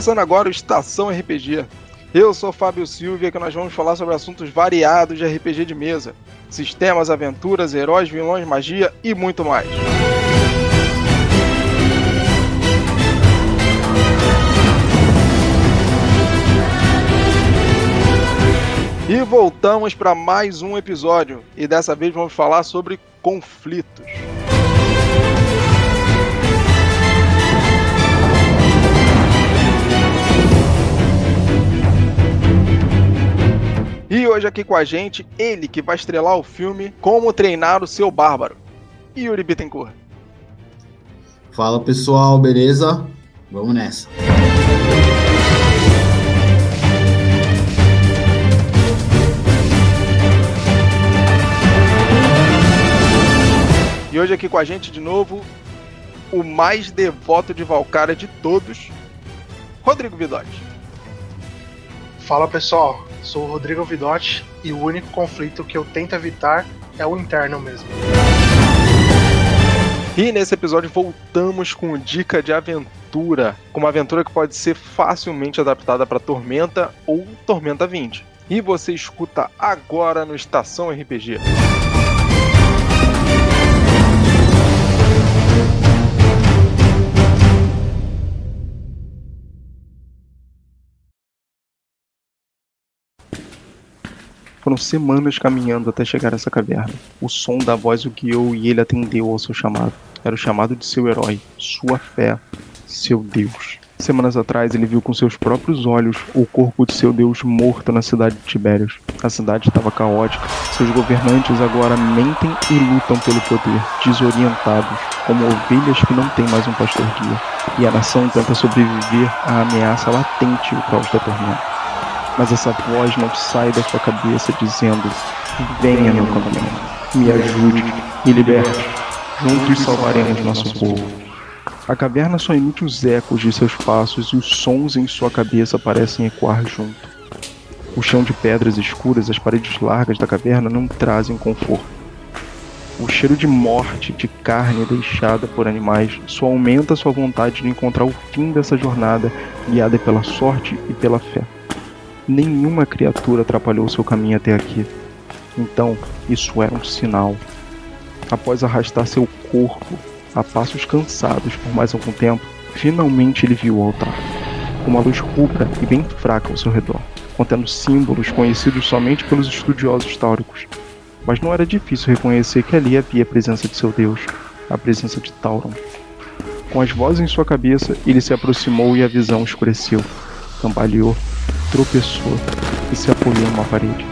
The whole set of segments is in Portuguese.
Começando agora o Estação RPG. Eu sou Fábio Silva e aqui nós vamos falar sobre assuntos variados de RPG de mesa, sistemas, aventuras, heróis, vilões, magia e muito mais. E voltamos para mais um episódio e dessa vez vamos falar sobre conflitos. E hoje aqui com a gente, ele que vai estrelar o filme Como Treinar o Seu Bárbaro, Yuri Bittencourt. Fala pessoal, beleza? Vamos nessa. E hoje aqui com a gente de novo, o mais devoto de Valkyria de todos, Rodrigo Vidotti. Fala pessoal, sou o Rodrigo Vidotti e o único conflito que eu tento evitar é o interno mesmo. E nesse episódio voltamos com dica de aventura, com uma aventura que pode ser facilmente adaptada para Tormenta ou Tormenta 20. E você escuta agora no Estação RPG. Foram semanas caminhando até chegar a essa caverna. O som da voz o guiou e ele atendeu ao seu chamado. Era o chamado de seu herói, sua fé, seu Deus. Semanas atrás, ele viu com seus próprios olhos o corpo de seu Deus morto na cidade de Tibérios. A cidade estava caótica. Seus governantes agora mentem e lutam pelo poder, desorientados, como ovelhas que não têm mais um pastor guia. E a nação tenta sobreviver à ameaça latente o caos da tormenta mas essa voz não sai da sua cabeça dizendo: Venha, meu companheiro, me ajude, me liberte. Juntos salvaremos nosso povo. A caverna só emite os ecos de seus passos e os sons em sua cabeça parecem ecoar junto. O chão de pedras escuras, as paredes largas da caverna não trazem conforto. O cheiro de morte, de carne deixada por animais, só aumenta sua vontade de encontrar o fim dessa jornada, guiada pela sorte e pela fé nenhuma criatura atrapalhou seu caminho até aqui. Então, isso era um sinal. Após arrastar seu corpo a passos cansados por mais algum tempo, finalmente ele viu o altar. Uma luz rubra e bem fraca ao seu redor, contendo símbolos conhecidos somente pelos estudiosos tauricos. Mas não era difícil reconhecer que ali havia a presença de seu deus, a presença de Tauron. Com as vozes em sua cabeça, ele se aproximou e a visão escureceu. Cambaleou tropeçou e se apoiou numa parede.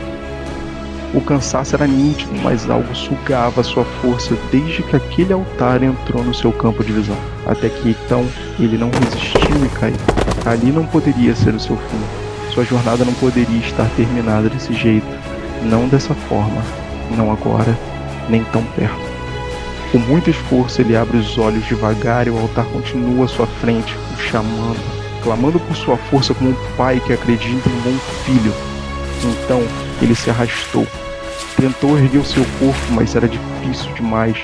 O cansaço era nítido, mas algo sugava sua força desde que aquele altar entrou no seu campo de visão. Até que então ele não resistiu e caiu. Ali não poderia ser o seu fim. Sua jornada não poderia estar terminada desse jeito. Não dessa forma. Não agora, nem tão perto. Com muito esforço, ele abre os olhos devagar e o altar continua à sua frente, o chamando clamando por sua força como um pai que acredita em um bom filho. Então ele se arrastou. Tentou erguer o seu corpo, mas era difícil demais,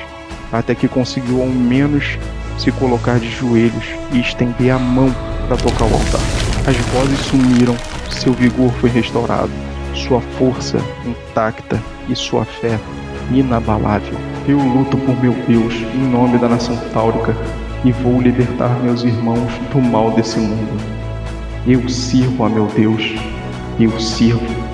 até que conseguiu ao menos se colocar de joelhos e estender a mão para tocar o altar. As vozes sumiram, seu vigor foi restaurado, sua força intacta e sua fé inabalável. Eu luto por meu Deus em nome da nação táurica e vou libertar meus irmãos do mal desse mundo. Eu sirvo a meu Deus, eu sirvo.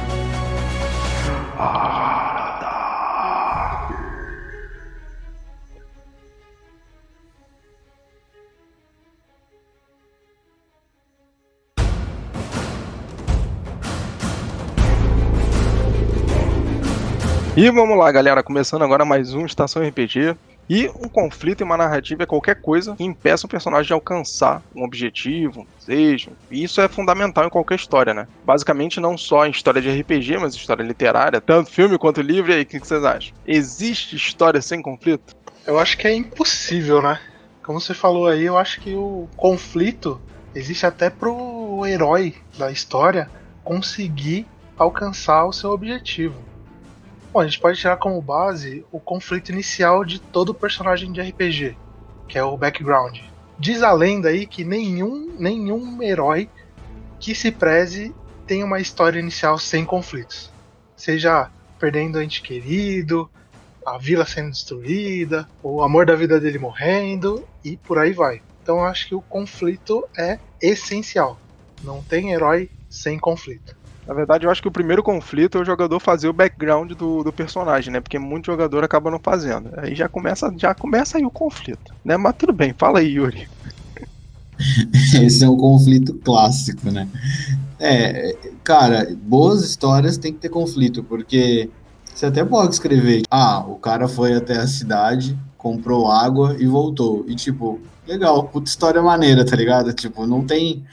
E vamos lá, galera, começando agora mais um Estação RPG. E um conflito e uma narrativa é qualquer coisa que impeça um personagem de alcançar um objetivo, um desejo. E isso é fundamental em qualquer história, né? Basicamente, não só em história de RPG, mas história literária, tanto filme quanto livro. E aí, o que vocês acham? Existe história sem conflito? Eu acho que é impossível, né? Como você falou aí, eu acho que o conflito existe até pro herói da história conseguir alcançar o seu objetivo. Bom, a gente pode tirar como base o conflito inicial de todo personagem de RPG, que é o background. diz a lenda aí que nenhum, nenhum herói que se preze tem uma história inicial sem conflitos. Seja perdendo o ente querido, a vila sendo destruída, o amor da vida dele morrendo e por aí vai. Então acho que o conflito é essencial. Não tem herói sem conflito. Na verdade, eu acho que o primeiro conflito é o jogador fazer o background do, do personagem, né? Porque muito jogador acaba não fazendo. Aí já começa, já começa aí o conflito, né? Mas tudo bem, fala aí, Yuri. Esse é um conflito clássico, né? É, cara, boas histórias tem que ter conflito, porque você até pode escrever, ah, o cara foi até a cidade, comprou água e voltou. E tipo, legal, puta história maneira, tá ligado? Tipo, não tem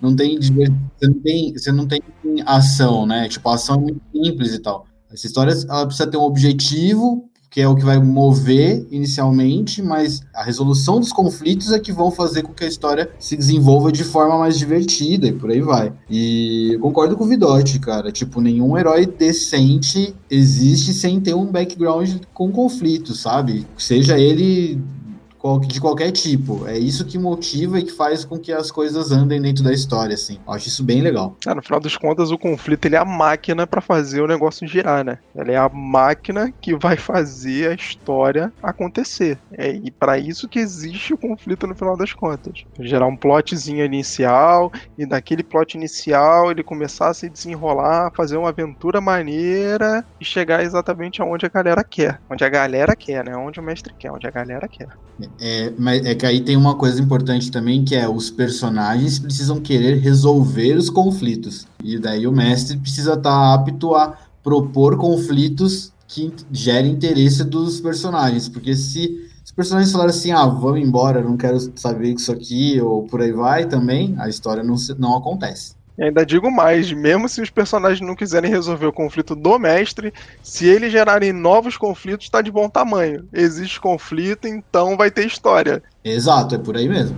não tem você não tem, você não tem ação, né? Tipo, a ação é muito simples e tal. Essa história ela precisa ter um objetivo, que é o que vai mover inicialmente, mas a resolução dos conflitos é que vão fazer com que a história se desenvolva de forma mais divertida e por aí vai. E eu concordo com o Vidotti, cara. Tipo, nenhum herói decente existe sem ter um background com conflito, sabe? Seja ele de qualquer tipo. É isso que motiva e que faz com que as coisas andem dentro da história, assim. Eu acho isso bem legal. É, no final das contas, o conflito ele é a máquina para fazer o negócio girar, né? Ele é a máquina que vai fazer a história acontecer. É, e para isso que existe o conflito no final das contas. Gerar um plotzinho inicial e daquele plot inicial ele começar a se desenrolar, fazer uma aventura maneira e chegar exatamente aonde a galera quer. Onde a galera quer, né? Onde o mestre quer, onde a galera quer. É, mas é que aí tem uma coisa importante também, que é os personagens precisam querer resolver os conflitos. E daí o mestre precisa estar tá apto a propor conflitos que gerem interesse dos personagens. Porque se os personagens falarem assim, ah, vamos embora, não quero saber isso aqui, ou por aí vai também, a história não, não acontece. E ainda digo mais, mesmo se os personagens não quiserem resolver o conflito do mestre, se eles gerarem novos conflitos, está de bom tamanho. Existe conflito, então vai ter história. Exato, é por aí mesmo.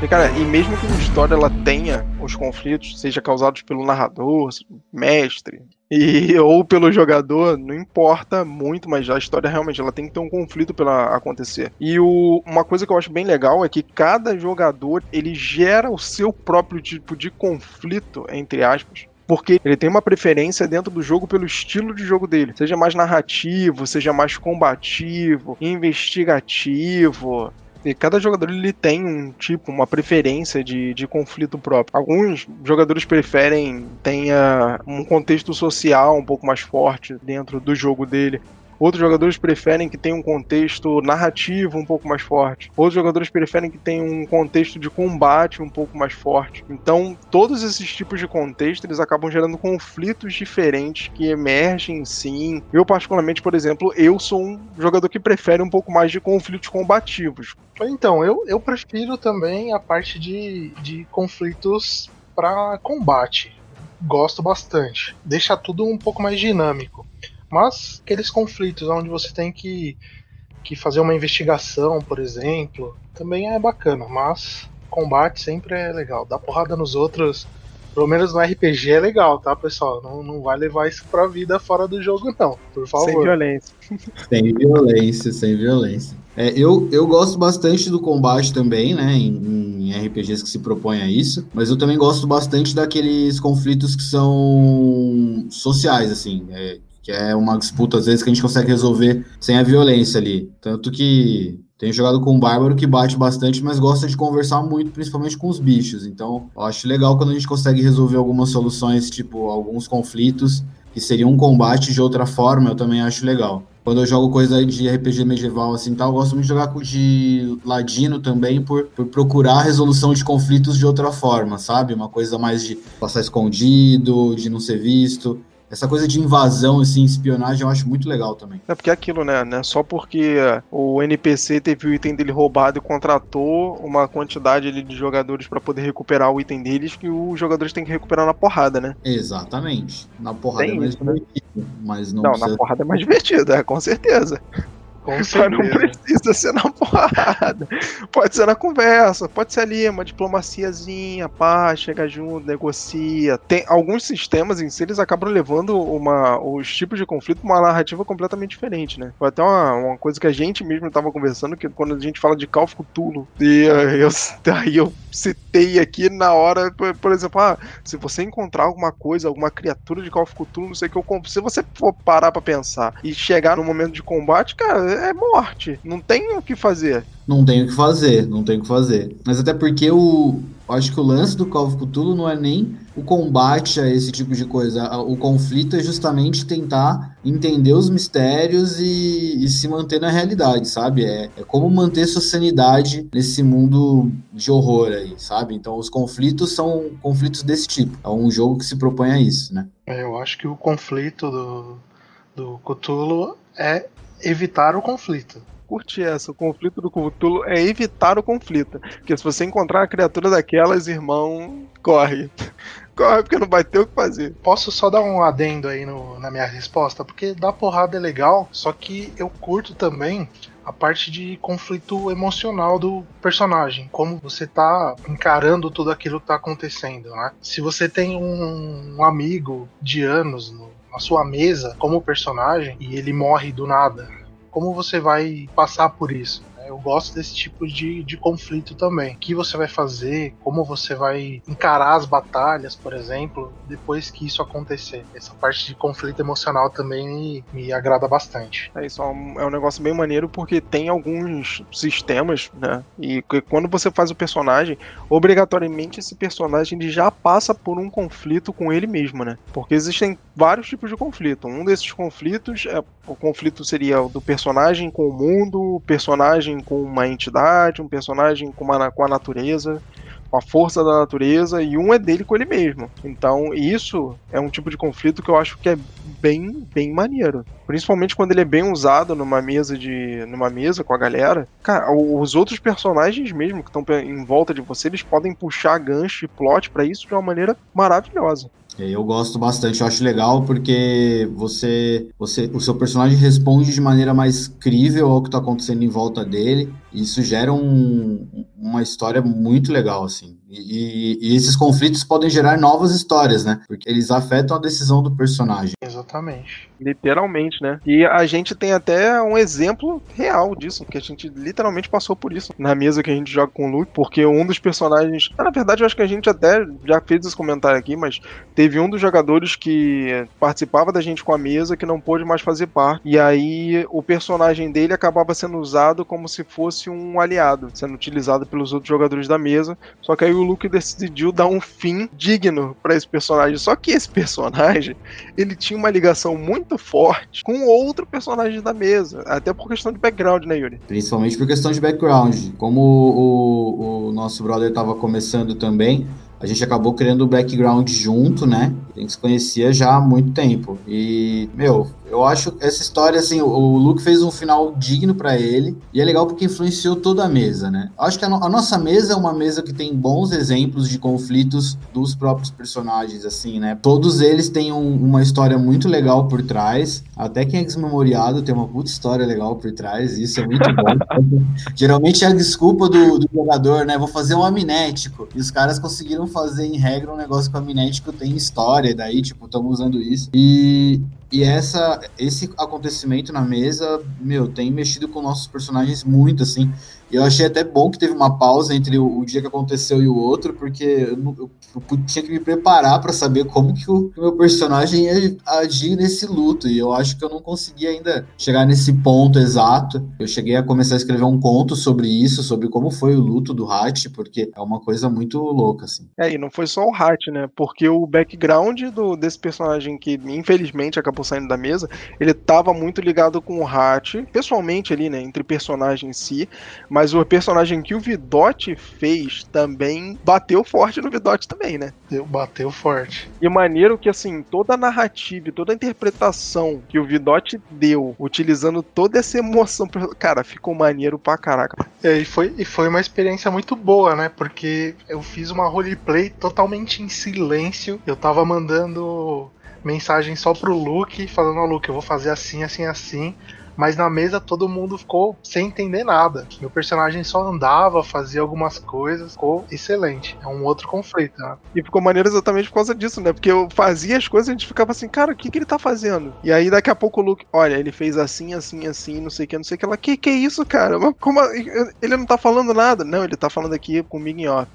E, cara, e mesmo que uma história ela tenha os conflitos, seja causados pelo narrador, mestre, e ou pelo jogador, não importa muito, mas a história realmente ela tem que ter um conflito para acontecer. E o, uma coisa que eu acho bem legal é que cada jogador ele gera o seu próprio tipo de conflito, entre aspas, porque ele tem uma preferência dentro do jogo pelo estilo de jogo dele, seja mais narrativo, seja mais combativo, investigativo, e cada jogador ele tem um tipo, uma preferência de, de conflito próprio. Alguns jogadores preferem tenha um contexto social um pouco mais forte dentro do jogo dele. Outros jogadores preferem que tenha um contexto narrativo um pouco mais forte. Outros jogadores preferem que tenha um contexto de combate um pouco mais forte. Então, todos esses tipos de contexto, eles acabam gerando conflitos diferentes que emergem sim. Eu, particularmente, por exemplo, eu sou um jogador que prefere um pouco mais de conflitos combativos. Então, eu, eu prefiro também a parte de, de conflitos para combate. Gosto bastante. Deixa tudo um pouco mais dinâmico. Mas aqueles conflitos onde você tem que, que fazer uma investigação, por exemplo, também é bacana. Mas combate sempre é legal. Dar porrada nos outros, pelo menos no RPG é legal, tá, pessoal? Não, não vai levar isso pra vida fora do jogo, não. Por favor. Sem violência. Sem violência, sem violência. É, eu, eu gosto bastante do combate também, né? Em, em, RPGs que se propõem a isso. Mas eu também gosto bastante daqueles conflitos que são sociais, assim. É, que é uma disputa, às vezes, que a gente consegue resolver sem a violência ali. Tanto que tenho jogado com um bárbaro que bate bastante, mas gosta de conversar muito, principalmente com os bichos. Então, eu acho legal quando a gente consegue resolver algumas soluções, tipo, alguns conflitos, que seriam um combate de outra forma, eu também acho legal. Quando eu jogo coisa de RPG medieval assim tal, eu gosto muito de jogar com de ladino também por, por procurar a resolução de conflitos de outra forma, sabe? Uma coisa mais de passar escondido, de não ser visto essa coisa de invasão, assim, espionagem, eu acho muito legal também. É porque é aquilo, né? né? Só porque o NPC teve o item dele roubado e contratou uma quantidade ali de jogadores para poder recuperar o item deles, que os jogadores têm que recuperar na porrada, né? Exatamente. Na porrada Tem é mais isso, né? divertido, mas não, não precisa... na porrada é mais divertido, é, com certeza. Com Mas não precisa ser na porrada. Pode ser na conversa, pode ser ali uma diplomaciazinha, pá, chega junto, negocia. Tem alguns sistemas em si, eles acabam levando uma, os tipos de conflito pra uma narrativa completamente diferente, né? Foi até uma, uma coisa que a gente mesmo tava conversando, que quando a gente fala de Call of Cthulhu, e eu, aí eu citei aqui na hora, por, por exemplo, ah, se você encontrar alguma coisa, alguma criatura de Call of Cthulhu, não sei o que eu compro. Se você for parar pra pensar e chegar no momento de combate, cara, é morte. Não tem o que fazer. Não tem o que fazer, não tem o que fazer. Mas até porque o. eu Acho que o lance do Call of Cthulhu não é nem o combate a esse tipo de coisa. O conflito é justamente tentar entender os mistérios e, e se manter na realidade, sabe? É, é como manter sua sanidade nesse mundo de horror aí, sabe? Então os conflitos são conflitos desse tipo. É um jogo que se propõe a isso, né? É, Eu acho que o conflito do, do Cthulhu é evitar o conflito. Curte essa. O conflito do Cthulhu é evitar o conflito. Porque se você encontrar uma criatura daquelas, irmão, corre. Corre, porque não vai ter o que fazer. Posso só dar um adendo aí no- na minha resposta? Porque dar porrada é legal, só que eu curto também a parte de conflito emocional do personagem. Como você tá encarando tudo aquilo que tá acontecendo, né? Se você tem um, um amigo de anos no- na sua mesa como personagem e ele morre do nada, como você vai passar por isso? Eu gosto desse tipo de, de conflito também. O que você vai fazer, como você vai encarar as batalhas, por exemplo, depois que isso acontecer. Essa parte de conflito emocional também me, me agrada bastante. É isso, é um, é um negócio bem maneiro porque tem alguns sistemas, né? E quando você faz o personagem, obrigatoriamente esse personagem ele já passa por um conflito com ele mesmo, né? Porque existem vários tipos de conflito. Um desses conflitos é o conflito seria o do personagem com o mundo, o personagem com uma entidade, um personagem com, uma, com a natureza, com a força da natureza, e um é dele com ele mesmo. Então, isso é um tipo de conflito que eu acho que é bem, bem maneiro. Principalmente quando ele é bem usado numa mesa de. numa mesa com a galera. Cara, os outros personagens mesmo que estão em volta de você, eles podem puxar gancho e plot pra isso de uma maneira maravilhosa. Eu gosto bastante, eu acho legal porque você, você, o seu personagem responde de maneira mais crível ao que está acontecendo em volta dele. Isso gera um- uma história muito legal, assim. E, e- esses conflitos podem gerar novas histórias, né? Porque eles afetam a decisão do personagem. Exatamente. Literalmente, né? E a gente tem até um exemplo real disso, porque a gente literalmente passou por isso na mesa que a gente joga com o Luke, porque um dos personagens. Ah, Na verdade, eu acho que a gente até já fez esse comentário aqui, mas teve um dos jogadores que participava da gente com a mesa que não pôde mais fazer parte. E aí o personagem dele acabava sendo usado como se fosse um aliado, sendo utilizado pelos outros jogadores da mesa. Só que aí o Luke decidiu dar um fim digno pra esse personagem. Só que esse personagem ele tinha uma ligação muito forte com outro personagem da mesa, até por questão de background, né, Yuri? Principalmente por questão de background. Como o, o nosso brother estava começando também, a gente acabou criando o background junto, né? A gente se conhecia já há muito tempo. E, meu, eu acho essa história, assim, o, Luke fez um final digno pra ele. E é legal porque influenciou toda a mesa, né? Acho que a, no- a nossa mesa é uma mesa que tem bons exemplos de conflitos dos próprios personagens, assim, né? Todos eles têm um- uma história muito legal por trás. Até quem é desmemoriado tem uma puta história legal por trás. e Isso é muito bom. Geralmente é a desculpa do, do jogador, né? Vou fazer um amnético. E os caras conseguiram fazer em regra um negócio que o amnético tem história, daí, tipo, estamos usando isso. E, e essa, esse acontecimento na mesa, meu, tem mexido com nossos personagens muito, assim. E eu achei até bom que teve uma pausa entre o, o dia que aconteceu e o outro, porque eu, eu- eu tinha que me preparar para saber como que o, que o meu personagem ia agir nesse luto. E eu acho que eu não consegui ainda chegar nesse ponto exato. Eu cheguei a começar a escrever um conto sobre isso, sobre como foi o luto do Hatch, porque é uma coisa muito louca, assim. É, e não foi só o Hat, né? Porque o background do, desse personagem que infelizmente acabou saindo da mesa, ele tava muito ligado com o Hat, pessoalmente ali, né? Entre personagem em si, mas o personagem que o Vidote fez também bateu forte no Vidote também, né? Deu, bateu forte. E maneiro que, assim, toda a narrativa e toda a interpretação que o Vidote deu, utilizando toda essa emoção, cara, ficou maneiro pra caraca. É, e, foi, e foi uma experiência muito boa, né? Porque eu fiz uma roleplay totalmente em silêncio. Eu tava mandando mensagem só pro Luke, falando, ó, Luke, eu vou fazer assim, assim, assim. Mas na mesa todo mundo ficou sem entender nada. Meu personagem só andava, fazia algumas coisas, ficou excelente. É um outro conflito, né? E ficou maneiro exatamente por causa disso, né? Porque eu fazia as coisas e a gente ficava assim, cara, o que, que ele tá fazendo? E aí daqui a pouco o Luke, olha, ele fez assim, assim, assim, não sei o que, não sei o que. Ela, que que é isso, cara? Como ele não tá falando nada? Não, ele tá falando aqui comigo em off.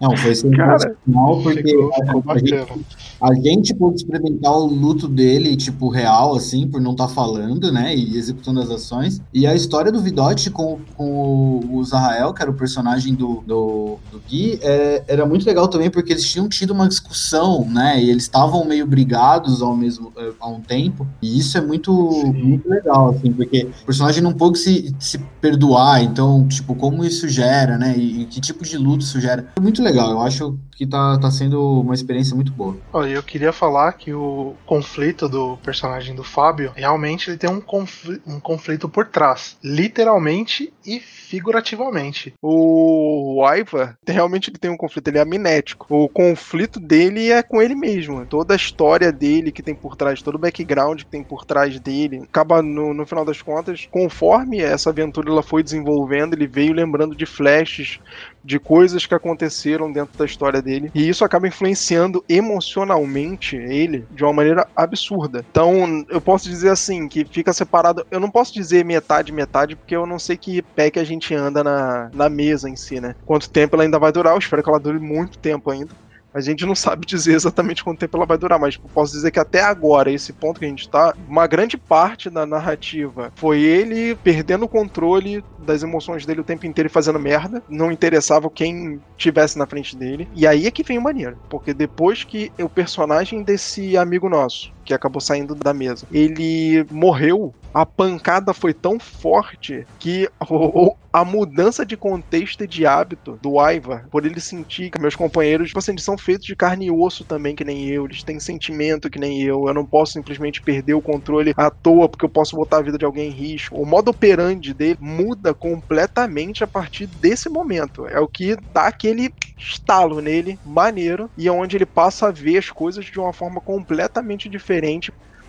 Não, foi sensacional porque ficou, ficou a, gente, a, gente, pôde experimentar o luto dele, tipo, real, assim, por não estar tá falando, né, e executando as ações. E a história do Vidote com, com o Zahrael, que era o personagem do, do, do Gui, é, era muito legal também porque eles tinham tido uma discussão, né, e eles estavam meio brigados ao mesmo é, há um tempo, e isso é muito, muito legal, assim, porque o personagem não pôde se, se perdoar, então, tipo, como isso gera, né, e, e que tipo de luto isso gera. É muito legal. Eu acho que tá, tá sendo uma experiência muito boa. Olha, eu queria falar que o conflito do personagem do Fábio, realmente ele tem um conflito, um conflito por trás. Literalmente e figurativamente. O Aiva, realmente ele tem um conflito, ele é amnético. O conflito dele é com ele mesmo. Toda a história dele que tem por trás, todo o background que tem por trás dele, acaba no, no final das contas, conforme essa aventura ela foi desenvolvendo, ele veio lembrando de flashes de coisas que aconteceram dentro da história dele. E isso acaba influenciando emocionalmente ele de uma maneira absurda. Então, eu posso dizer assim, que fica separado. Eu não posso dizer metade, metade, porque eu não sei que pé que a gente anda na, na mesa em si, né? Quanto tempo ela ainda vai durar, eu espero que ela dure muito tempo ainda. A gente não sabe dizer exatamente quanto tempo ela vai durar, mas posso dizer que até agora, esse ponto que a gente tá, uma grande parte da narrativa foi ele perdendo o controle das emoções dele o tempo inteiro e fazendo merda. Não interessava quem tivesse na frente dele. E aí é que vem o maneiro. Porque depois que o personagem desse amigo nosso, que acabou saindo da mesa, ele morreu, a pancada foi tão forte que a mudança de contexto e de hábito do Ivar, por ele sentir que meus companheiros, tipo assim, são feitos de carne e osso também, que nem eu, eles têm sentimento que nem eu, eu não posso simplesmente perder o controle à toa porque eu posso botar a vida de alguém em risco. O modo operandi dele muda completamente a partir desse momento. É o que dá aquele estalo nele, maneiro, e é onde ele passa a ver as coisas de uma forma completamente diferente.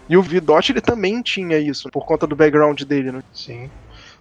E o Vidote ele também tinha isso, por conta do background dele, né? Sim.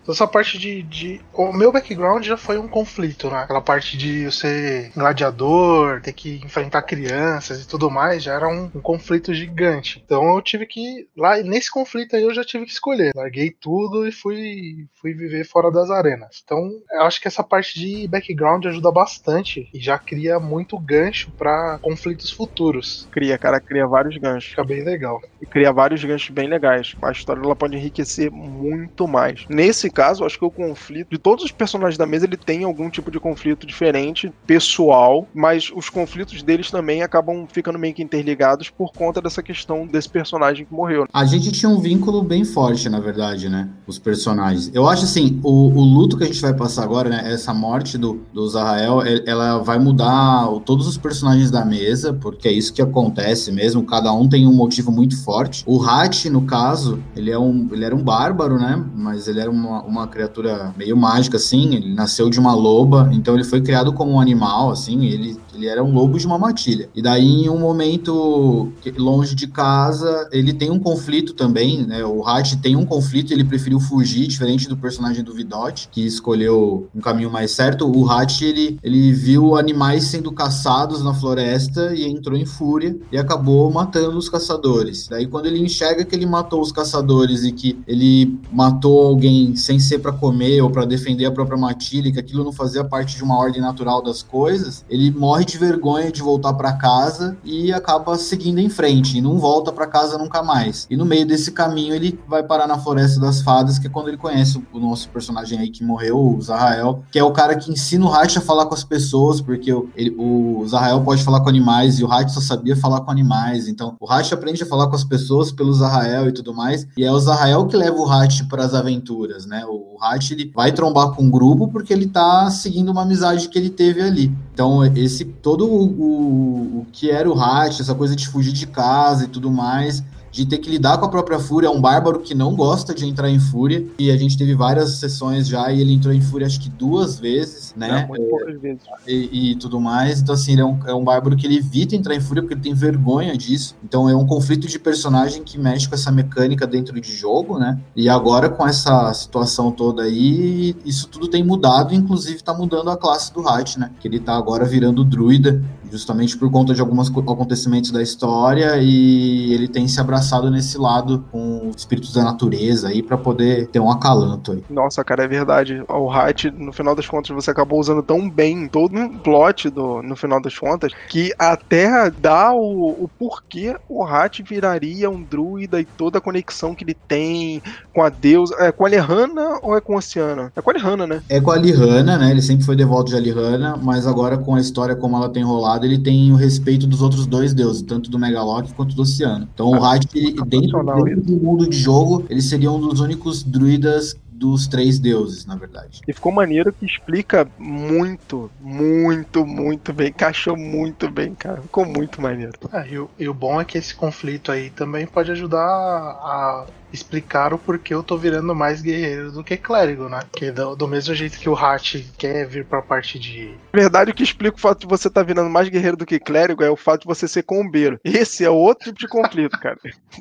Então, essa parte de, de, O meu background já foi um conflito, né? Aquela parte de eu ser gladiador, ter que enfrentar crianças e tudo mais, já era um, um, conflito gigante. Então eu tive que. Lá nesse conflito aí eu já tive que escolher. Larguei tudo e fui, fui viver fora das arenas. Então eu acho que essa parte de background ajuda bastante e já cria muito gancho para conflitos futuros. Cria, cara, cria vários ganchos. Fica bem legal. E cria vários ganchos bem legais. A história ela pode enriquecer muito mais. Nesse caso, acho que o conflito de todos os personagens da mesa ele tem algum tipo de conflito diferente, pessoal, mas os conflitos deles também acabam ficando meio que interligados por conta dessa questão desse personagem que morreu. A gente tinha um vínculo bem forte, na verdade, né? Os personagens. Eu acho assim, o, o luto que a gente vai passar agora, né? Essa morte do, do Zahrael, ela vai mudar todos os personagens da mesa, porque é isso que acontece mesmo. Cada um tem um motivo muito forte. O Hat, no caso, ele, é um, ele era um bárbaro, né? Mas ele era uma, uma criatura meio mágica, assim. Ele nasceu de uma loba, então ele foi criado como um animal, assim. Ele, ele era um lobo de uma matilha. E daí, em um momento longe de casa, ele tem um conflito também, né? O Hat tem um conflito, ele preferiu fugir, diferente do personagem do Vidote, que escolheu um caminho mais certo. O Hat, ele, ele viu animais sendo caçados na floresta e entrou em fúria e acabou matando os caçadores. Daí, quando ele enxerga que ele matou os caçadores e que ele matou alguém sem sem ser para comer ou para defender a própria matilha, que aquilo não fazia parte de uma ordem natural das coisas, ele morre de vergonha de voltar para casa e acaba seguindo em frente e não volta para casa nunca mais. E no meio desse caminho ele vai parar na Floresta das Fadas, que é quando ele conhece o nosso personagem aí que morreu, o Zahrael, que é o cara que ensina o Hatch a falar com as pessoas, porque o, ele, o Zahrael pode falar com animais e o Hatch só sabia falar com animais. Então o Hatch aprende a falar com as pessoas pelo Zahrael e tudo mais, e é o Zahrael que leva o Hatch para as aventuras, né? O Hatch ele vai trombar com o grupo porque ele tá seguindo uma amizade que ele teve ali. Então, esse todo o, o, o que era o Hatch, essa coisa de fugir de casa e tudo mais, de ter que lidar com a própria fúria. É um bárbaro que não gosta de entrar em fúria. E a gente teve várias sessões já e ele entrou em fúria acho que duas vezes, né? É, muito poucas vezes. E, e, tudo mais. Então, assim, ele é um, é um bárbaro que ele evita entrar em fúria porque ele tem vergonha disso. Então, é um conflito de personagem que mexe com essa mecânica dentro de jogo, né? E agora, com essa situação toda aí, isso tudo tem mudado, inclusive tá mudando a classe do Hat, né? Que ele tá agora virando druida, justamente por conta de alguns acontecimentos da história e ele tem se abraçado nesse lado com espíritos da natureza aí para poder ter um acalanto aí. Nossa, cara, é verdade. O Hat, no final das contas, você acabou usando tão bem todo um plot do, no final das contas que até dá o, o porquê o Hat viraria um druida e toda a conexão que ele tem com a deusa. É com a Lehana ou é com a Oceana? É com a Lehana, né? É com a Lihana, né? Ele sempre foi devoto de Lihana, mas agora com a história como ela tem rolado, ele tem o respeito dos outros dois deuses, tanto do Megalock quanto do Oceano. Então ah, o Hat, dentro, dentro do mundo de jogo, ele seria um dos únicos druidas dos três deuses, na verdade. E ficou maneiro que explica muito, muito, muito bem. Encaixou muito bem, cara. Ficou muito maneiro. É, e, o, e o bom é que esse conflito aí também pode ajudar a explicar o porquê eu tô virando mais guerreiro do que clérigo, né? Porque do, do mesmo jeito que o Hat quer vir pra parte de. Na verdade, o que explica o fato de você estar tá virando mais guerreiro do que clérigo é o fato de você ser combeiro. Esse é outro tipo de conflito, cara.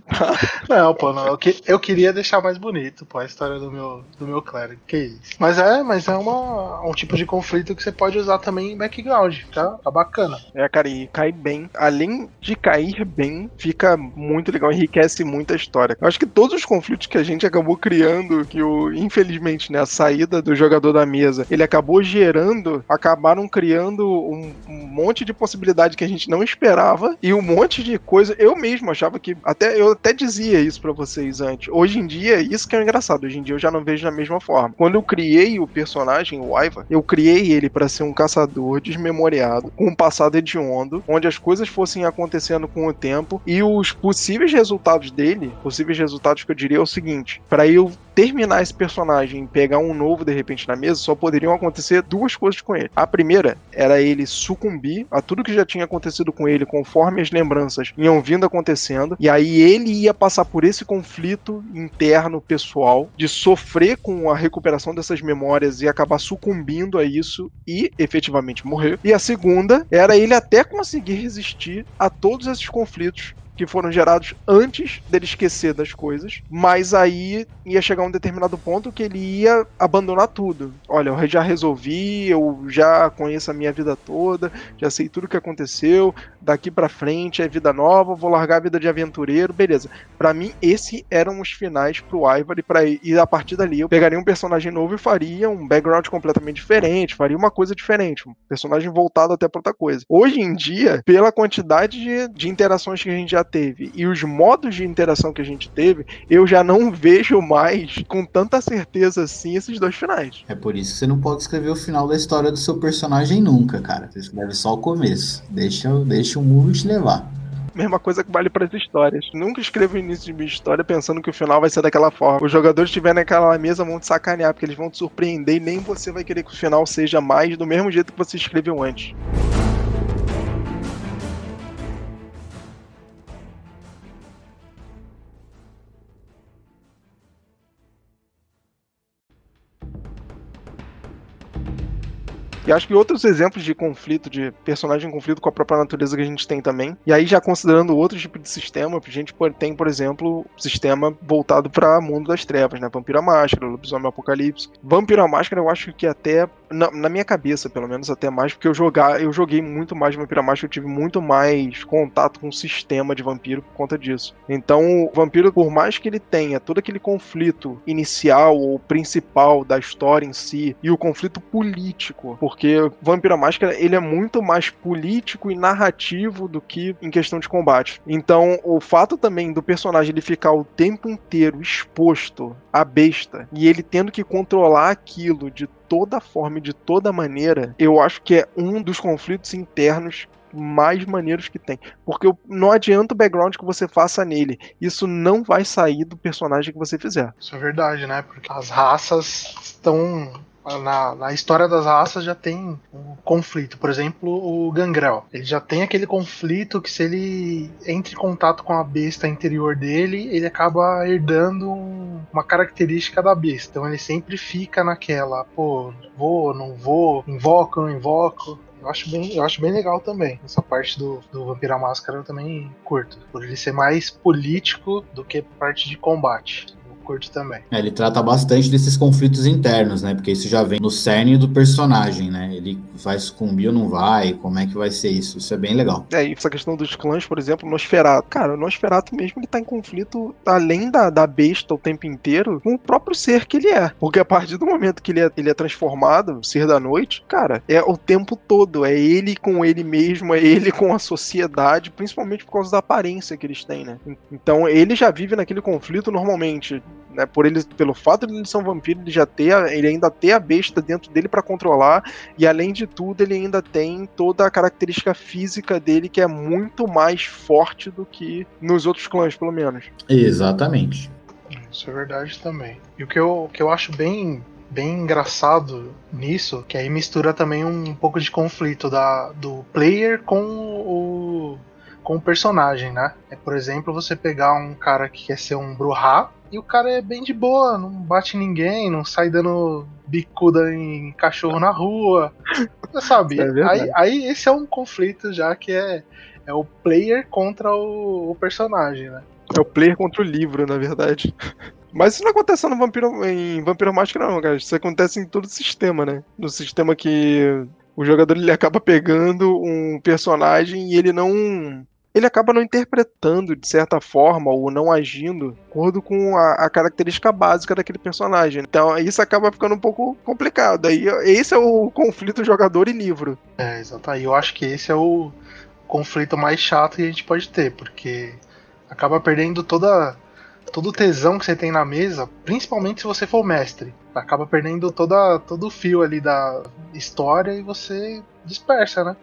não, pô, não. Eu, que, eu queria deixar mais bonito, pô, a história do meu, do meu clérigo. Que isso. Mas é, mas é uma, um tipo de conflito que você pode usar também em background, tá? Tá bacana. É, cara, e cai bem. Além de cair bem, fica muito legal, enriquece muito a história. Eu acho que todos os conflitos que a gente acabou criando, que o, infelizmente, né, a saída do jogador da mesa, ele acabou gerando, acabaram criando um, um monte de possibilidade que a gente não esperava e um monte de coisa. Eu mesmo achava que até eu até dizia isso para vocês antes. Hoje em dia, isso que é engraçado. Hoje em dia eu já não vejo da mesma forma. Quando eu criei o personagem, o Iva, eu criei ele para ser um caçador desmemoriado, com um passado hediondo, onde as coisas fossem acontecendo com o tempo e os possíveis resultados dele, possíveis resultados que eu diria é o seguinte: para eu terminar esse personagem e pegar um novo de repente na mesa, só poderiam acontecer duas coisas com ele. A primeira era ele sucumbir a tudo que já tinha acontecido com ele, conforme as lembranças iam vindo acontecendo, e aí ele ia passar por esse conflito interno pessoal de sofrer com a recuperação dessas memórias e acabar sucumbindo a isso e efetivamente morrer. E a segunda era ele até conseguir resistir a todos esses conflitos que foram gerados antes dele esquecer das coisas, mas aí ia chegar um determinado ponto que ele ia abandonar tudo. Olha, eu já resolvi, eu já conheço a minha vida toda, já sei tudo o que aconteceu, daqui para frente é vida nova, vou largar a vida de aventureiro, beleza. Para mim, esses eram os finais pro Ivory, pra, e a partir dali eu pegaria um personagem novo e faria um background completamente diferente, faria uma coisa diferente, um personagem voltado até pra outra coisa. Hoje em dia, pela quantidade de, de interações que a gente já teve e os modos de interação que a gente teve, eu já não vejo mais com tanta certeza assim esses dois finais. É por isso que você não pode escrever o final da história do seu personagem nunca, cara. Você escreve só o começo. Deixa, deixa o mundo te levar mesma coisa que vale para as histórias. Nunca escreva o início de minha história pensando que o final vai ser daquela forma. Os jogadores que estiverem naquela mesa vão te sacanear, porque eles vão te surpreender e nem você vai querer que o final seja mais do mesmo jeito que você escreveu antes. E acho que outros exemplos de conflito, de personagem em conflito com a própria natureza que a gente tem também. E aí, já considerando outro tipo de sistema, a gente tem, por exemplo, sistema voltado para mundo das trevas, né? Vampira Máscara, Lobisomem Apocalipse. Vampira Máscara, eu acho que até, na, na, minha cabeça, pelo menos, até mais, porque eu, jogar, eu joguei muito mais Vampira Máscara, eu tive muito mais contato com o sistema de vampiro por conta disso. Então, o vampiro, por mais que ele tenha todo aquele conflito inicial ou principal da história em si, e o conflito político, por porque Vampira Máscara ele é muito mais político e narrativo do que em questão de combate. Então, o fato também do personagem ele ficar o tempo inteiro exposto à besta e ele tendo que controlar aquilo de toda forma e de toda maneira, eu acho que é um dos conflitos internos mais maneiros que tem. Porque não adianta o background que você faça nele. Isso não vai sair do personagem que você fizer. Isso é verdade, né? Porque as raças estão na, na história das raças já tem um conflito. Por exemplo, o Gangrel. Ele já tem aquele conflito que se ele entra em contato com a besta interior dele, ele acaba herdando um, uma característica da besta. Então ele sempre fica naquela, pô, vou, não vou, invoco, não invoco. Eu acho bem, eu acho bem legal também. Essa parte do, do Vampira Máscara eu também curto. Por ele ser mais político do que parte de combate curto também. É, ele trata bastante desses conflitos internos, né? Porque isso já vem no cerne do personagem, né? Ele vai sucumbir ou não vai, como é que vai ser isso? Isso é bem legal. É, e essa questão dos clãs, por exemplo, Nosferatu. Cara, o Nosferatu mesmo ele tá em conflito, além da, da besta o tempo inteiro, com o próprio ser que ele é. Porque a partir do momento que ele é, ele é transformado, o ser da noite, cara, é o tempo todo. É ele com ele mesmo, é ele com a sociedade, principalmente por causa da aparência que eles têm, né? Então ele já vive naquele conflito normalmente né, por ele, pelo fato de ele ser um vampiro, ele já ter, ele ainda ter a besta dentro dele para controlar e além de tudo ele ainda tem toda a característica física dele que é muito mais forte do que nos outros clãs, pelo menos. Exatamente. Isso é verdade também. E o que eu, que eu acho bem bem engraçado nisso, que aí mistura também um pouco de conflito da, do player com o, com o personagem, né? É, por exemplo, você pegar um cara que quer ser um Bruhá, e o cara é bem de boa, não bate ninguém, não sai dando bicuda em cachorro na rua. Sabe? É aí, aí esse é um conflito já que é, é o player contra o, o personagem, né? É o player contra o livro, na verdade. Mas isso não acontece no Vampiro, em Vampiro Máscara, não, cara. Isso acontece em todo o sistema, né? No sistema que o jogador ele acaba pegando um personagem e ele não ele acaba não interpretando de certa forma ou não agindo de acordo com a, a, característica básica daquele personagem. Então isso acaba ficando um pouco complicado. Aí esse é o conflito jogador e livro. É, exato. E eu acho que esse é o conflito mais chato que a gente pode ter, porque acaba perdendo toda todo o tesão que você tem na mesa, principalmente se você for mestre. Acaba perdendo toda, todo o fio ali da história e você dispersa, né?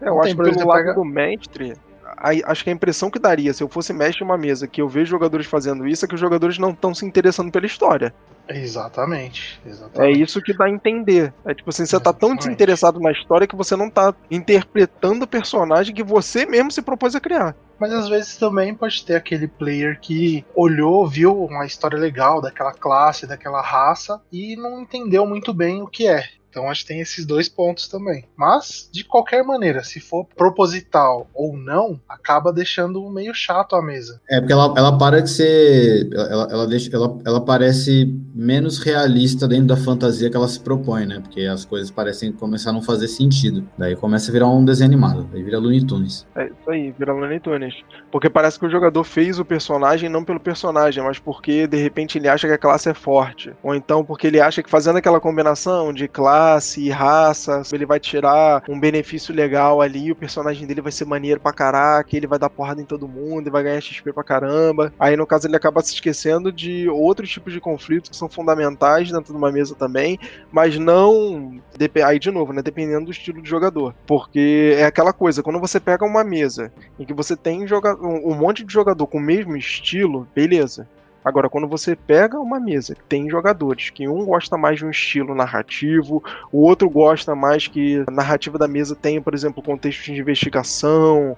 É, eu acho que pelo lado pega... do mestre, a, acho que a impressão que daria se eu fosse mestre de uma mesa que eu vejo jogadores fazendo isso é que os jogadores não estão se interessando pela história. Exatamente, exatamente. É isso que dá a entender. É tipo assim, você exatamente. tá tão desinteressado na história que você não tá interpretando o personagem que você mesmo se propôs a criar. Mas às vezes também pode ter aquele player que olhou, viu uma história legal daquela classe, daquela raça e não entendeu muito bem o que é. Então acho que tem esses dois pontos também. Mas, de qualquer maneira, se for proposital ou não, acaba deixando meio chato a mesa. É, porque ela, ela para de ser. Ela, ela, deixa, ela, ela parece menos realista dentro da fantasia que ela se propõe, né? Porque as coisas parecem começar a não fazer sentido. Daí começa a virar um desenho animado. Daí vira Looney Tunes. É isso aí, vira Looney Tunes. Porque parece que o jogador fez o personagem não pelo personagem, mas porque de repente ele acha que a classe é forte. Ou então porque ele acha que fazendo aquela combinação de classe classe e raça, ele vai tirar um benefício legal ali, o personagem dele vai ser maneiro pra caraca, ele vai dar porrada em todo mundo e vai ganhar XP pra caramba. Aí no caso ele acaba se esquecendo de outros tipos de conflitos que são fundamentais dentro de uma mesa também, mas não. Aí de novo, né? Dependendo do estilo de jogador. Porque é aquela coisa, quando você pega uma mesa em que você tem um monte de jogador com o mesmo estilo, beleza. Agora, quando você pega uma mesa tem jogadores que um gosta mais de um estilo narrativo, o outro gosta mais que a narrativa da mesa tenha, por exemplo, contexto de investigação,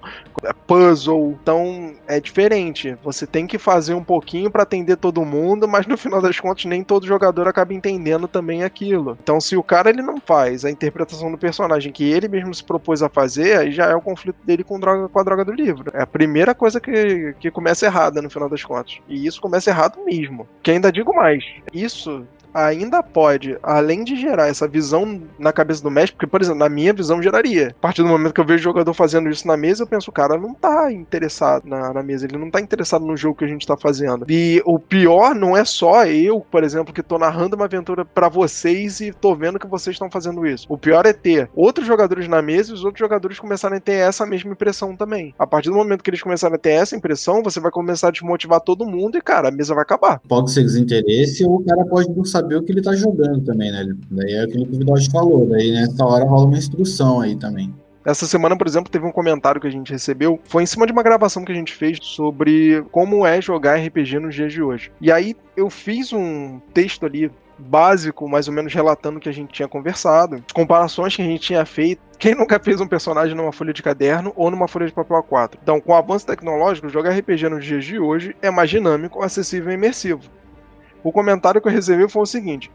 puzzle, então é diferente. Você tem que fazer um pouquinho para atender todo mundo, mas no final das contas nem todo jogador acaba entendendo também aquilo. Então, se o cara ele não faz a interpretação do personagem que ele mesmo se propôs a fazer, aí já é o conflito dele com, droga, com a droga do livro. É a primeira coisa que, que começa errada no final das contas. E isso começa errado mesmo. Que ainda digo mais, isso ainda pode, além de gerar essa visão na cabeça do mestre, porque, por exemplo, na minha visão geraria. A partir do momento que eu vejo o jogador fazendo isso na mesa, eu penso, o cara não tá interessado na, na mesa, ele não tá interessado no jogo que a gente tá fazendo. E o pior não é só eu, por exemplo, que tô narrando uma aventura para vocês e tô vendo que vocês estão fazendo isso. O pior é ter outros jogadores na mesa e os outros jogadores começarem a ter essa mesma impressão também. A partir do momento que eles começarem a ter essa impressão, você vai começar a desmotivar todo mundo e, cara, a mesa vai acabar. Pode ser desinteresse ou o cara pode não saber saber o que ele tá jogando também, né? Daí é aquilo que o Vidal falou, daí nessa hora rola uma instrução aí também. Essa semana, por exemplo, teve um comentário que a gente recebeu. Foi em cima de uma gravação que a gente fez sobre como é jogar RPG nos dias de hoje. E aí eu fiz um texto ali básico, mais ou menos relatando o que a gente tinha conversado, comparações que a gente tinha feito. Quem nunca fez um personagem numa folha de caderno ou numa folha de papel A4? Então, com o avanço tecnológico, jogar RPG nos dias de hoje é mais dinâmico, acessível e imersivo. O comentário que eu recebi foi o seguinte: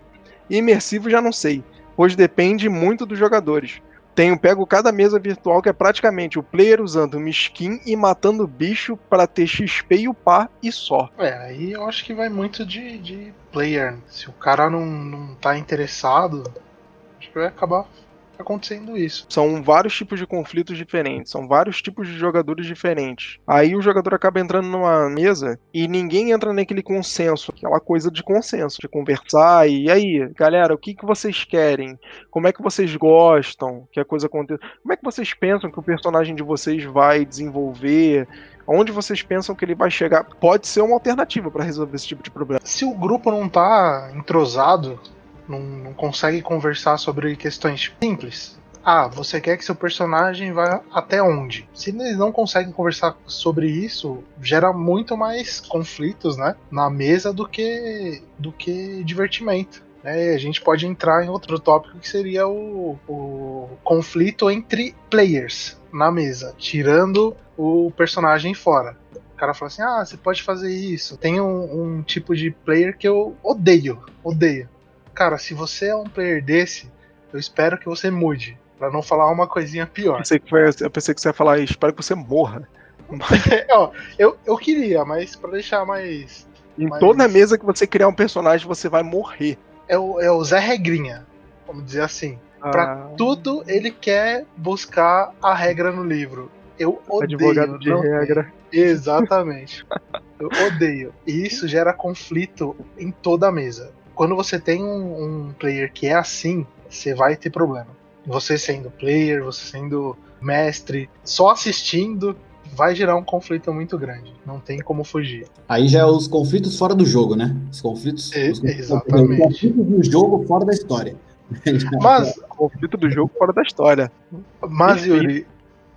imersivo já não sei, pois depende muito dos jogadores. Tenho pego cada mesa virtual que é praticamente o player usando uma skin e matando bicho para ter XP e upar e só. É, aí eu acho que vai muito de, de player. Se o cara não, não tá interessado, acho que vai acabar acontecendo isso. São vários tipos de conflitos diferentes, são vários tipos de jogadores diferentes. Aí o jogador acaba entrando numa mesa e ninguém entra naquele consenso, aquela coisa de consenso, de conversar e aí, galera, o que, que vocês querem? Como é que vocês gostam que a coisa aconteça? Como é que vocês pensam que o personagem de vocês vai desenvolver? Onde vocês pensam que ele vai chegar? Pode ser uma alternativa para resolver esse tipo de problema. Se o grupo não tá entrosado, não, não consegue conversar sobre questões simples. Ah, você quer que seu personagem vá até onde? Se eles não conseguem conversar sobre isso, gera muito mais conflitos, né, na mesa do que do que divertimento. É, a gente pode entrar em outro tópico que seria o, o conflito entre players na mesa, tirando o personagem fora. O cara fala assim: ah, você pode fazer isso. Tem um, um tipo de player que eu odeio, odeio cara, se você é um player desse, eu espero que você mude. Pra não falar uma coisinha pior. Eu pensei que, foi, eu pensei que você ia falar, espero que você morra. Ó, eu, eu queria, mas para deixar mais. Em mais... toda mesa que você criar um personagem, você vai morrer. É o, é o Zé Regrinha, vamos dizer assim. Ah. Pra tudo ele quer buscar a regra no livro. Eu odeio. Advogado de regra. Exatamente. eu odeio. E isso gera conflito em toda a mesa quando você tem um, um player que é assim, você vai ter problema. Você sendo player, você sendo mestre, só assistindo vai gerar um conflito muito grande. Não tem como fugir. Aí já é os conflitos fora do jogo, né? Os conflitos. É, os exatamente. Os conflitos do jogo fora da história. Mas. conflito do jogo fora da história. Mas, Yuri,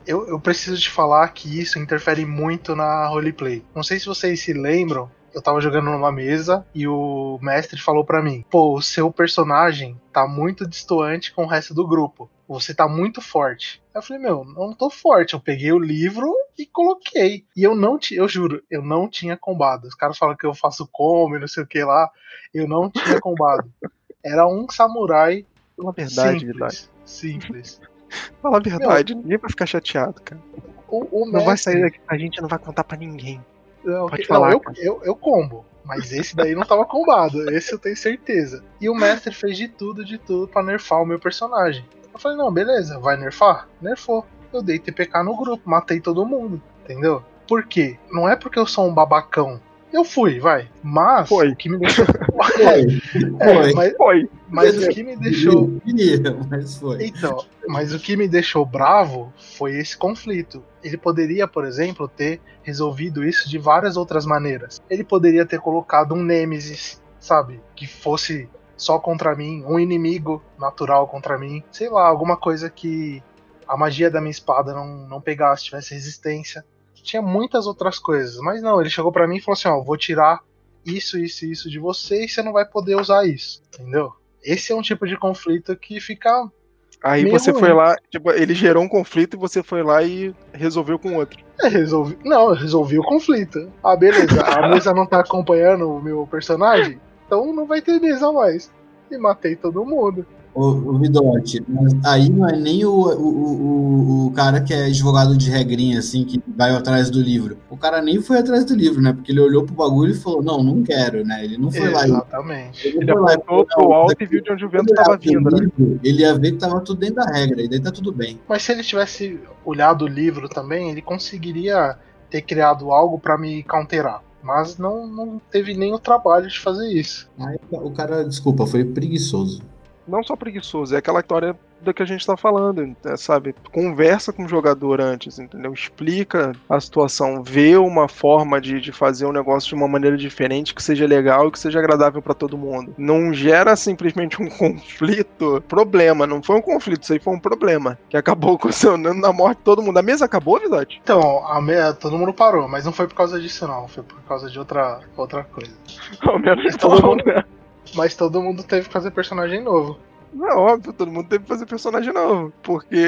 eu, eu preciso te falar que isso interfere muito na roleplay. Não sei se vocês se lembram eu tava jogando numa mesa e o mestre falou para mim: pô, o seu personagem tá muito distoante com o resto do grupo. Você tá muito forte. Eu falei, meu, eu não tô forte. Eu peguei o livro e coloquei. E eu não tinha, eu juro, eu não tinha combado. Os caras falam que eu faço como e não sei o que lá. Eu não tinha combado. Era um samurai. Fala a verdade, simples. Simples. Fala a verdade, meu, ninguém vai ficar chateado, cara. O, o mestre... Não vai sair daqui, a gente não vai contar para ninguém. Não, Pode falar, não, eu, eu, eu, combo. Mas esse daí não tava combado. Esse eu tenho certeza. E o mestre fez de tudo, de tudo para nerfar o meu personagem. Eu falei, não, beleza, vai nerfar? Nerfou. Eu dei TPK no grupo, matei todo mundo. Entendeu? Por quê? Não é porque eu sou um babacão eu fui, vai. Mas foi. o que me deixou. foi. É, mas, foi. Mas o que me deixou. Mas foi. Então, mas o que me deixou bravo foi esse conflito. Ele poderia, por exemplo, ter resolvido isso de várias outras maneiras. Ele poderia ter colocado um Nemesis, sabe? Que fosse só contra mim, um inimigo natural contra mim. Sei lá, alguma coisa que a magia da minha espada não, não pegasse, tivesse resistência tinha muitas outras coisas. Mas não, ele chegou para mim e falou assim: ó, vou tirar isso, isso e isso de você e você não vai poder usar isso. Entendeu? Esse é um tipo de conflito que fica. Aí você ruim. foi lá, tipo, ele gerou um conflito e você foi lá e resolveu com outro. É, resolvi. Não, eu resolvi o conflito. Ah, beleza. A mesa não tá acompanhando o meu personagem, então não vai ter mesa mais. E matei todo mundo. O, o Vidote, aí não é nem o, o, o, o, cara que é advogado de regrinha, assim, que vai atrás do livro. O cara nem foi atrás do livro, né? Porque ele olhou pro bagulho e falou, não, não quero, né? Ele não foi Exatamente. lá. Exatamente. Ele, ele apontou pro alto e viu de onde o vento tava vindo, né? Ele ia ver que tava tudo dentro da regra, e daí tá tudo bem. Mas se ele tivesse olhado o livro também, ele conseguiria ter criado algo para me counterar mas não, não teve nem o trabalho de fazer isso. Aí, o cara, desculpa, foi preguiçoso não só preguiçoso, é aquela história da que a gente tá falando, é, sabe? Conversa com o jogador antes, entendeu? Explica a situação, vê uma forma de, de fazer o um negócio de uma maneira diferente que seja legal e que seja agradável para todo mundo. Não gera simplesmente um conflito, problema, não foi um conflito, isso aí foi um problema que acabou ocasionando na morte de todo mundo. A mesa acabou, Vidote? Então, a me... todo mundo parou, mas não foi por causa disso não, foi por causa de outra, outra coisa. Ao menos todo mundo... Mas todo mundo teve que fazer personagem novo. É óbvio, todo mundo teve que fazer personagem novo. Porque,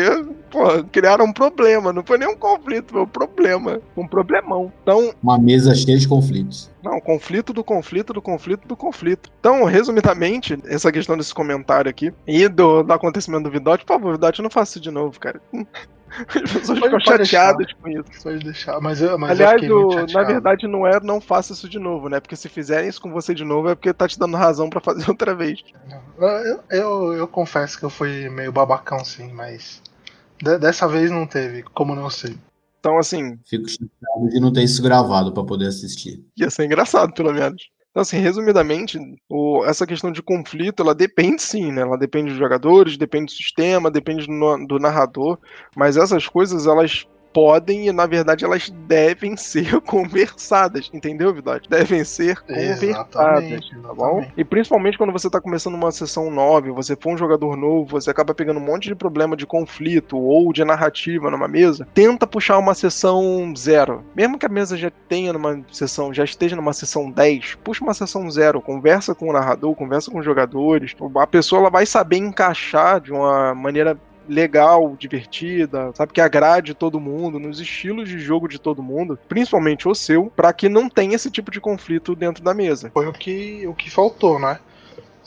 pô, criaram um problema. Não foi nem um conflito, foi um problema. Um problemão. Então. Uma mesa cheia de conflitos. Não, conflito do conflito do conflito do conflito. Então, resumidamente, essa questão desse comentário aqui e do, do acontecimento do Vidote, por favor, Vidote, não faça isso de novo, cara. As pessoas ficam chateadas com isso. Pode deixar. Mas eu, mas Aliás, eu o, na verdade, não é não faça isso de novo, né? Porque se fizerem isso com você de novo é porque tá te dando razão para fazer outra vez. Eu, eu, eu, confesso que eu fui meio babacão, sim, mas de, dessa vez não teve, como não sei. Então, assim. Fico chateado de não ter isso gravado para poder assistir. Ia ser engraçado, pelo menos. Então, assim, resumidamente, o, essa questão de conflito, ela depende sim, né? Ela depende dos jogadores, depende do sistema, depende do, do narrador, mas essas coisas, elas podem e, na verdade, elas devem ser conversadas, entendeu, Vidade? Devem ser conversadas, tá bom? E principalmente quando você tá começando uma sessão nova, você for um jogador novo, você acaba pegando um monte de problema de conflito ou de narrativa numa mesa, tenta puxar uma sessão zero. Mesmo que a mesa já tenha numa sessão, já esteja numa sessão 10, puxa uma sessão zero, conversa com o narrador, conversa com os jogadores, a pessoa ela vai saber encaixar de uma maneira legal, divertida, sabe? Que agrade todo mundo, nos estilos de jogo de todo mundo, principalmente o seu, para que não tenha esse tipo de conflito dentro da mesa. Foi o que, o que faltou, né?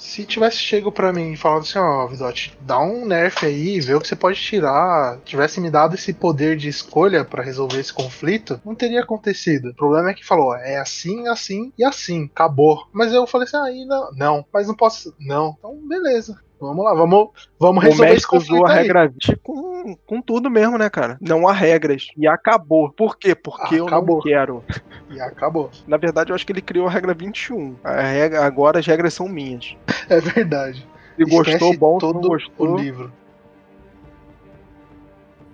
Se tivesse chego para mim e falado assim, ó, oh, Vidote, dá um nerf aí, vê o que você pode tirar. Tivesse me dado esse poder de escolha para resolver esse conflito, não teria acontecido. O problema é que falou, é assim, assim e assim, acabou. Mas eu falei assim, aí ah, não, não, mas não posso, não. Então, beleza. Vamos lá, vamos, vamos resolver esse conflito usou a regra 20 com, com tudo mesmo, né, cara? Não há regras. E acabou. Por quê? Porque acabou. eu não quero. E acabou. Na verdade, eu acho que ele criou a regra 21. A regra, agora as regras são minhas. É verdade. Se gostou, bom. Todo não gostou, o livro.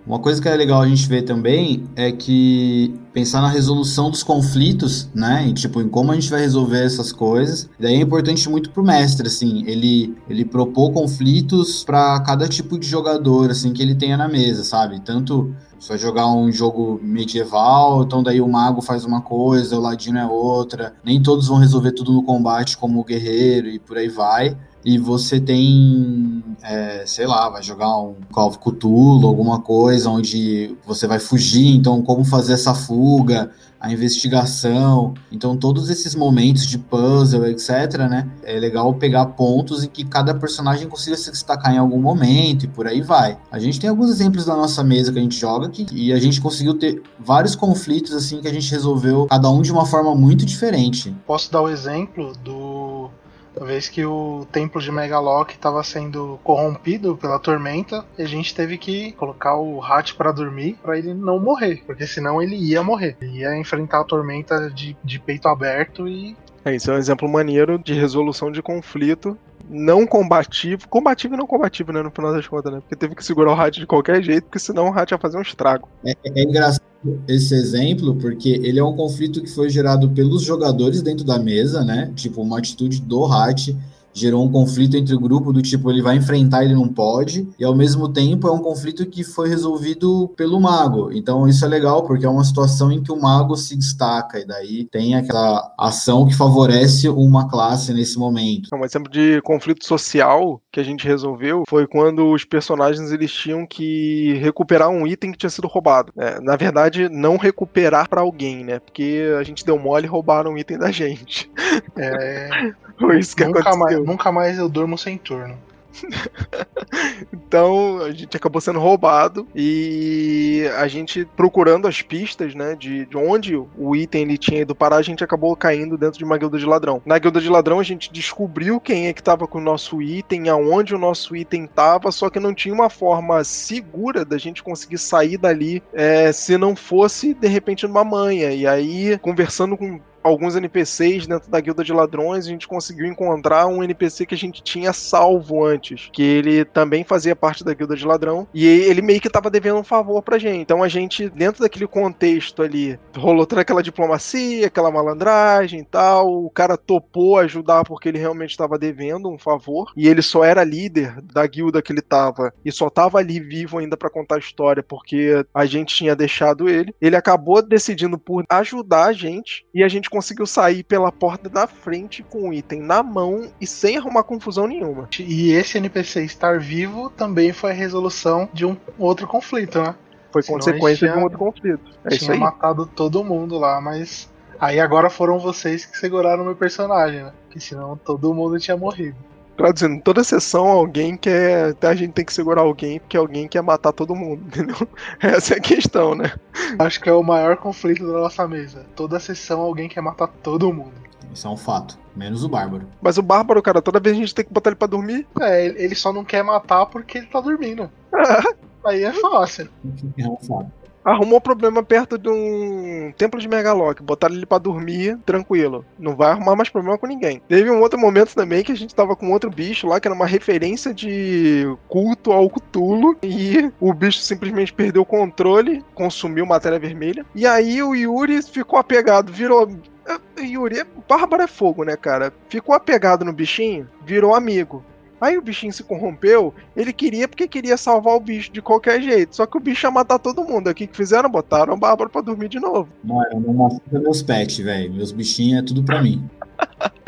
Uma coisa que é legal a gente ver também é que pensar na resolução dos conflitos, né? E, tipo, em como a gente vai resolver essas coisas. Daí é importante muito pro mestre, assim, ele ele propor conflitos para cada tipo de jogador, assim, que ele tenha na mesa, sabe? Tanto você vai jogar um jogo medieval, então daí o mago faz uma coisa, o ladino é outra. Nem todos vão resolver tudo no combate como o guerreiro e por aí vai e você tem, é, sei lá, vai jogar um Call of Cthulhu, alguma coisa onde você vai fugir, então como fazer essa fuga, a investigação, então todos esses momentos de puzzle, etc, né, é legal pegar pontos em que cada personagem consiga se destacar em algum momento e por aí vai. A gente tem alguns exemplos da nossa mesa que a gente joga aqui, e a gente conseguiu ter vários conflitos assim que a gente resolveu cada um de uma forma muito diferente. Posso dar o exemplo do uma vez que o templo de Megalock estava sendo corrompido pela tormenta, e a gente teve que colocar o Hat para dormir para ele não morrer, porque senão ele ia morrer. Ele ia enfrentar a tormenta de, de peito aberto e. É, isso é um exemplo maneiro de resolução de conflito não combativo. Combativo e não combativo, né? No final das contas, né? Porque teve que segurar o Hat de qualquer jeito, porque senão o Hat ia fazer um estrago. É, é, engraçado esse exemplo, porque ele é um conflito que foi gerado pelos jogadores dentro da mesa, né? Tipo, uma atitude do Hat gerou um conflito entre o grupo do tipo ele vai enfrentar ele não pode e ao mesmo tempo é um conflito que foi resolvido pelo mago. Então isso é legal porque é uma situação em que o mago se destaca e daí tem aquela ação que favorece uma classe nesse momento. Um exemplo de conflito social que a gente resolveu foi quando os personagens eles tinham que recuperar um item que tinha sido roubado. É, na verdade não recuperar para alguém né? Porque a gente deu mole e roubaram um item da gente. É foi isso que nunca aconteceu mais, nunca mais eu durmo sem turno. então a gente acabou sendo roubado e a gente procurando as pistas, né, de, de onde o item ele tinha ido parar, a gente acabou caindo dentro de uma guilda de ladrão. Na guilda de ladrão a gente descobriu quem é que estava com o nosso item, aonde o nosso item estava, só que não tinha uma forma segura da gente conseguir sair dali é, se não fosse de repente numa manha. E aí conversando com alguns NPCs dentro da guilda de ladrões, a gente conseguiu encontrar um NPC que a gente tinha salvo antes, que ele também fazia parte da guilda de ladrão, e ele meio que tava devendo um favor pra gente. Então a gente, dentro daquele contexto ali, rolou toda aquela diplomacia, aquela malandragem e tal, o cara topou ajudar porque ele realmente estava devendo um favor, e ele só era líder da guilda que ele tava, e só tava ali vivo ainda para contar a história, porque a gente tinha deixado ele. Ele acabou decidindo por ajudar a gente, e a gente conseguiu sair pela porta da frente com o item na mão e sem arrumar confusão nenhuma. E esse NPC estar vivo também foi a resolução de um outro conflito, né? Foi Senão consequência tinha- de um outro conflito. É isso Tinha aí. matado todo mundo lá, mas. Aí agora foram vocês que seguraram meu personagem, né? Que senão todo mundo tinha morrido. Traduzindo, toda sessão alguém quer. A gente tem que segurar alguém porque alguém quer matar todo mundo, entendeu? Essa é a questão, né? Acho que é o maior conflito da nossa mesa. Toda sessão alguém quer matar todo mundo. Isso é um fato. Menos o Bárbaro. Mas o Bárbaro, cara, toda vez a gente tem que botar ele pra dormir. É, ele ele só não quer matar porque ele tá dormindo. Aí é fácil. É um fato. Arrumou problema perto de um templo de Megalock, botaram ele pra dormir, tranquilo. Não vai arrumar mais problema com ninguém. Teve um outro momento também que a gente tava com outro bicho lá, que era uma referência de culto ao Cthulhu, e o bicho simplesmente perdeu o controle, consumiu matéria vermelha. E aí o Yuri ficou apegado, virou. Ah, Yuri, Bárbara é fogo, né, cara? Ficou apegado no bichinho, virou amigo. Aí o bichinho se corrompeu, ele queria porque queria salvar o bicho de qualquer jeito. Só que o bicho ia matar todo mundo. Aqui que fizeram? Botaram o Bárbaro pra dormir de novo. Mano, eu não machuca meus pets, velho. Meus bichinhos é tudo pra mim.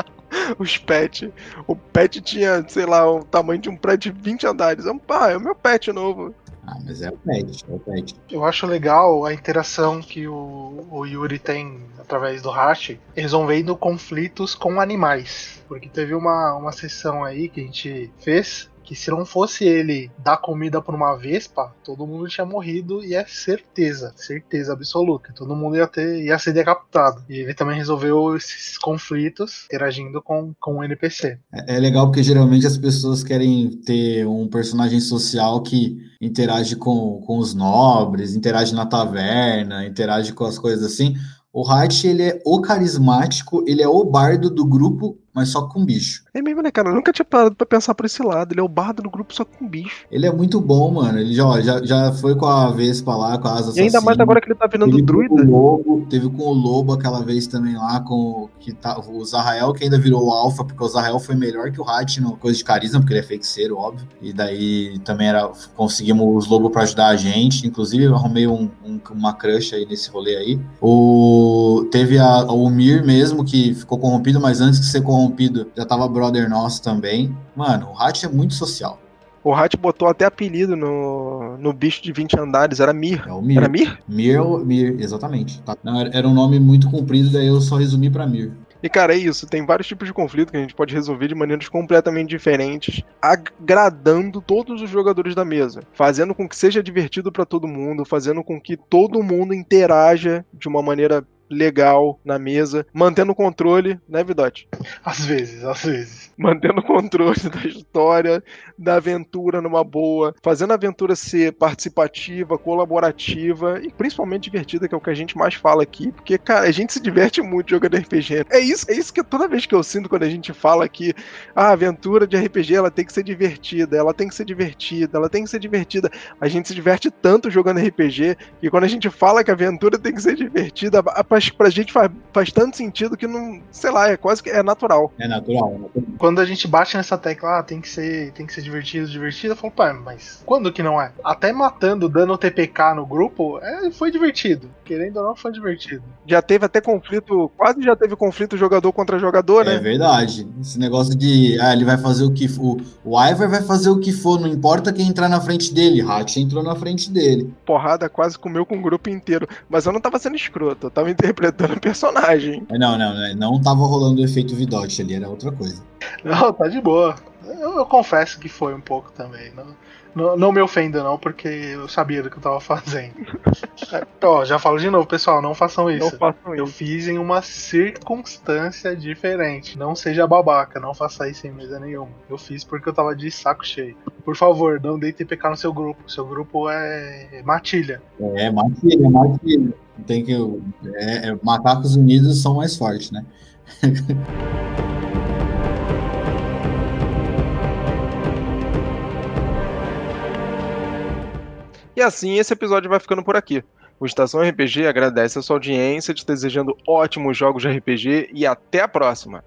Os pets. O pet tinha, sei lá, o tamanho de um prédio de 20 andares. Pá, é o meu pet novo. Ah, mas é o pet, é o pet. Eu acho legal a interação que o, o Yuri tem através do Hashi, resolvendo conflitos com animais. Porque teve uma, uma sessão aí que a gente fez que se não fosse ele dar comida pra uma vespa, todo mundo tinha morrido e é certeza, certeza absoluta. Todo mundo ia ter ia ser decapitado. E ele também resolveu esses conflitos interagindo com, com o NPC. É, é legal porque geralmente as pessoas querem ter um personagem social que interage com, com os nobres, interage na taverna, interage com as coisas assim. O Hat, ele é o carismático, ele é o bardo do grupo, mas só com bicho. É mesmo, né, cara? Eu nunca tinha parado pra pensar por esse lado. Ele é o bardo do grupo só com bicho. Ele é muito bom, mano. Ele já, ó, já, já foi com a Vespa lá, com a asa E ainda mais agora que ele tá virando Teve druida. Com o lobo, teve com o Lobo aquela vez também lá, com que tá, o Zahrael, que ainda virou o Alpha, porque o Zahrael foi melhor que o Hat no coisa de carisma, porque ele é feiticeiro, óbvio. E daí também era. Conseguimos os Lobos pra ajudar a gente. Inclusive, eu arrumei um, um- uma crush aí nesse rolê aí. O, teve a, o Mir mesmo, que ficou corrompido, mas antes de ser corrompido, já tava brother nosso também. Mano, o Hat é muito social. O Hat botou até apelido no, no bicho de 20 andares. Era Mir. É o Mir. Era Mir? Mir, Mir, exatamente. Tá. Não, era, era um nome muito comprido, daí eu só resumi pra Mir. E, cara, é isso. Tem vários tipos de conflito que a gente pode resolver de maneiras completamente diferentes, agradando todos os jogadores da mesa, fazendo com que seja divertido pra todo mundo, fazendo com que todo mundo interaja de uma maneira legal na mesa, mantendo o controle, né, Vidote? Às vezes, às vezes. Mantendo o controle da história, da aventura numa boa, fazendo a aventura ser participativa, colaborativa e principalmente divertida, que é o que a gente mais fala aqui, porque, cara, a gente se diverte muito jogando RPG. É isso, é isso que toda vez que eu sinto quando a gente fala que a aventura de RPG ela tem que ser divertida, ela tem que ser divertida, ela tem que ser divertida. A gente se diverte tanto jogando RPG que quando a gente fala que a aventura tem que ser divertida, a- pra, pra gente faz, faz tanto sentido que não, sei lá, é quase que é natural. É natural, é natural. Quando a gente bate nessa tecla, ah, tem que ser, tem que ser divertido, divertido, eu falo, pá, mas quando que não é? Até matando, dando TPK no grupo, é, foi divertido. Querendo ou não, foi divertido. Já teve até conflito, quase já teve conflito jogador contra jogador, É né? verdade. Esse negócio de, ah, ele vai fazer o que for. O Ivar vai fazer o que for, não importa quem entrar na frente dele. Hatch entrou na frente dele. Porrada quase comeu com o grupo inteiro. Mas eu não tava sendo escroto, eu tava interpretando o personagem. Não, não, não, não tava rolando o efeito Vidote ali, era outra coisa. Não, tá de boa. Eu, eu confesso que foi um pouco também. Não, não, não me ofenda, não, porque eu sabia do que eu tava fazendo. É, Ó, já falo de novo, pessoal, não façam Não isso. façam Eu isso. fiz em uma circunstância diferente. Não seja babaca, não faça isso em mesa nenhuma. Eu fiz porque eu tava de saco cheio. Por favor, não dê TPK no seu grupo. Seu grupo é matilha. É, matilha, matilha. Tem que. É, é, macacos unidos são mais fortes, né? E assim esse episódio vai ficando por aqui. O Estação RPG agradece a sua audiência, te desejando ótimos jogos de RPG e até a próxima.